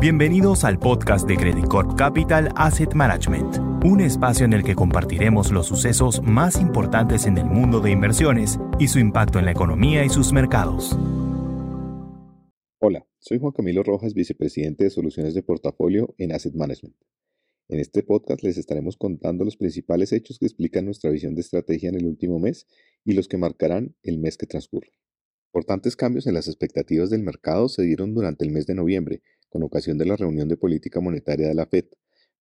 Bienvenidos al podcast de Credit Corp Capital Asset Management, un espacio en el que compartiremos los sucesos más importantes en el mundo de inversiones y su impacto en la economía y sus mercados. Hola, soy Juan Camilo Rojas, vicepresidente de Soluciones de Portafolio en Asset Management. En este podcast les estaremos contando los principales hechos que explican nuestra visión de estrategia en el último mes y los que marcarán el mes que transcurre. Importantes cambios en las expectativas del mercado se dieron durante el mes de noviembre, con ocasión de la reunión de política monetaria de la Fed,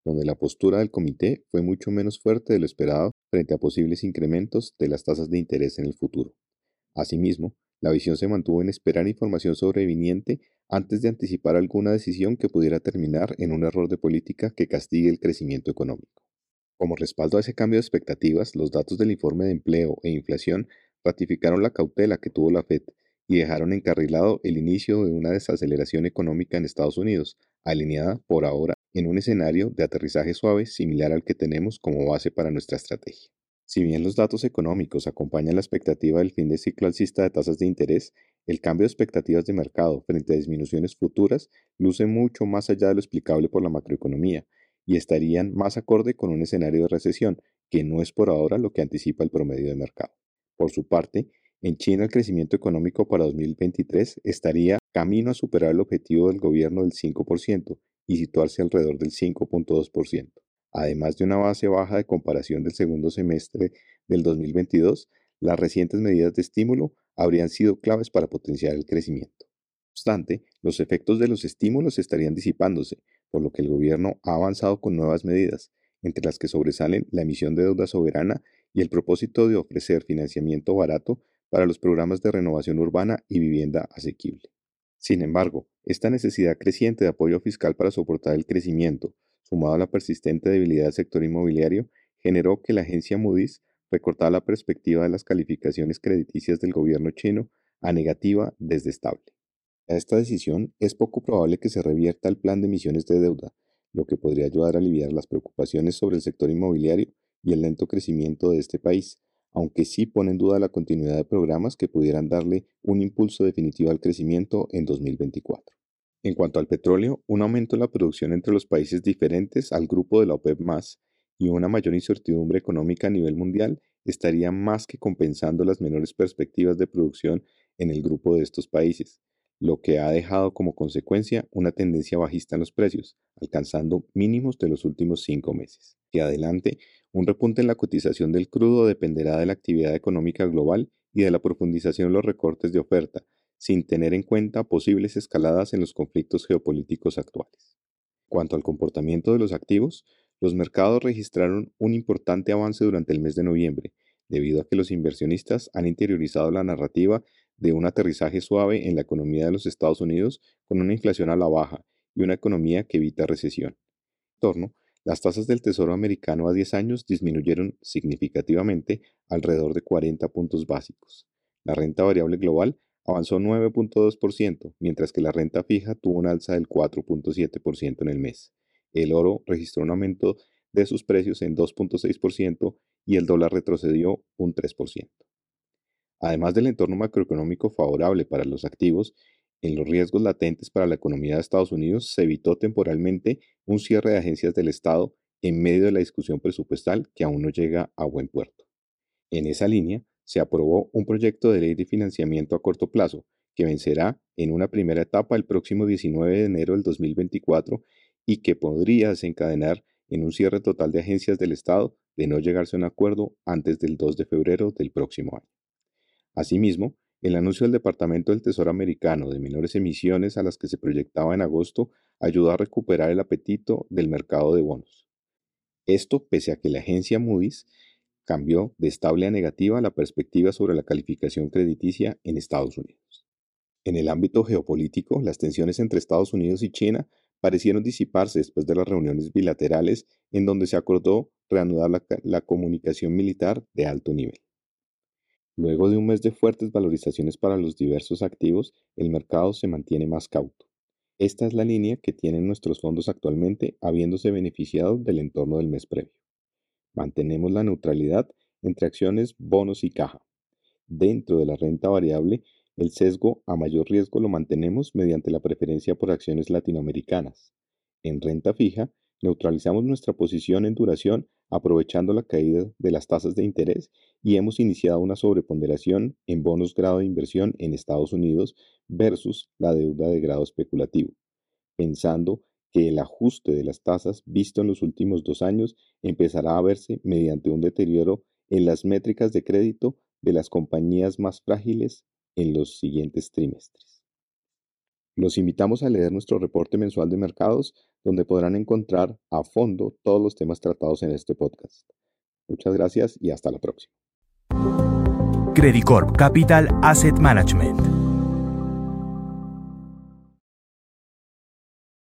donde la postura del comité fue mucho menos fuerte de lo esperado frente a posibles incrementos de las tasas de interés en el futuro. Asimismo, la visión se mantuvo en esperar información sobreviniente antes de anticipar alguna decisión que pudiera terminar en un error de política que castigue el crecimiento económico. Como respaldo a ese cambio de expectativas, los datos del informe de empleo e inflación ratificaron la cautela que tuvo la Fed y dejaron encarrilado el inicio de una desaceleración económica en Estados Unidos, alineada por ahora en un escenario de aterrizaje suave similar al que tenemos como base para nuestra estrategia. Si bien los datos económicos acompañan la expectativa del fin de ciclo alcista de tasas de interés, el cambio de expectativas de mercado frente a disminuciones futuras luce mucho más allá de lo explicable por la macroeconomía y estarían más acorde con un escenario de recesión, que no es por ahora lo que anticipa el promedio de mercado. Por su parte, en China el crecimiento económico para 2023 estaría camino a superar el objetivo del gobierno del 5% y situarse alrededor del 5.2%. Además de una base baja de comparación del segundo semestre del 2022, las recientes medidas de estímulo habrían sido claves para potenciar el crecimiento. No obstante, los efectos de los estímulos estarían disipándose, por lo que el gobierno ha avanzado con nuevas medidas, entre las que sobresalen la emisión de deuda soberana y el propósito de ofrecer financiamiento barato para los programas de renovación urbana y vivienda asequible. Sin embargo, esta necesidad creciente de apoyo fiscal para soportar el crecimiento, sumado a la persistente debilidad del sector inmobiliario, generó que la agencia Moody's recortara la perspectiva de las calificaciones crediticias del gobierno chino a negativa desde estable. A esta decisión es poco probable que se revierta el plan de emisiones de deuda, lo que podría ayudar a aliviar las preocupaciones sobre el sector inmobiliario y el lento crecimiento de este país, aunque sí pone en duda la continuidad de programas que pudieran darle un impulso definitivo al crecimiento en 2024. En cuanto al petróleo, un aumento en la producción entre los países diferentes al grupo de la OPEP y una mayor incertidumbre económica a nivel mundial estaría más que compensando las menores perspectivas de producción en el grupo de estos países, lo que ha dejado como consecuencia una tendencia bajista en los precios, alcanzando mínimos de los últimos cinco meses. Y adelante, un repunte en la cotización del crudo dependerá de la actividad económica global y de la profundización de los recortes de oferta, sin tener en cuenta posibles escaladas en los conflictos geopolíticos actuales. Cuanto al comportamiento de los activos, los mercados registraron un importante avance durante el mes de noviembre, debido a que los inversionistas han interiorizado la narrativa de un aterrizaje suave en la economía de los Estados Unidos con una inflación a la baja y una economía que evita recesión. En torno, las tasas del Tesoro americano a 10 años disminuyeron significativamente alrededor de 40 puntos básicos. La renta variable global avanzó 9.2%, mientras que la renta fija tuvo un alza del 4.7% en el mes. El oro registró un aumento de sus precios en 2.6% y el dólar retrocedió un 3%. Además del entorno macroeconómico favorable para los activos, en los riesgos latentes para la economía de Estados Unidos se evitó temporalmente un cierre de agencias del Estado en medio de la discusión presupuestal que aún no llega a buen puerto. En esa línea, se aprobó un proyecto de ley de financiamiento a corto plazo que vencerá en una primera etapa el próximo 19 de enero del 2024 y que podría desencadenar en un cierre total de agencias del Estado de no llegarse a un acuerdo antes del 2 de febrero del próximo año. Asimismo, el anuncio del Departamento del Tesoro americano de menores emisiones a las que se proyectaba en agosto ayudó a recuperar el apetito del mercado de bonos. Esto pese a que la agencia Moody's cambió de estable a negativa la perspectiva sobre la calificación crediticia en Estados Unidos. En el ámbito geopolítico, las tensiones entre Estados Unidos y China parecieron disiparse después de las reuniones bilaterales en donde se acordó reanudar la, la comunicación militar de alto nivel. Luego de un mes de fuertes valorizaciones para los diversos activos, el mercado se mantiene más cauto. Esta es la línea que tienen nuestros fondos actualmente, habiéndose beneficiado del entorno del mes previo. Mantenemos la neutralidad entre acciones, bonos y caja. Dentro de la renta variable, El sesgo a mayor riesgo lo mantenemos mediante la preferencia por acciones latinoamericanas. En renta fija, neutralizamos nuestra posición en duración aprovechando la caída de las tasas de interés y hemos iniciado una sobreponderación en bonos grado de inversión en Estados Unidos versus la deuda de grado especulativo, pensando que el ajuste de las tasas visto en los últimos dos años empezará a verse mediante un deterioro en las métricas de crédito de las compañías más frágiles en los siguientes trimestres. Los invitamos a leer nuestro reporte mensual de mercados, donde podrán encontrar a fondo todos los temas tratados en este podcast. Muchas gracias y hasta la próxima. Capital Asset Management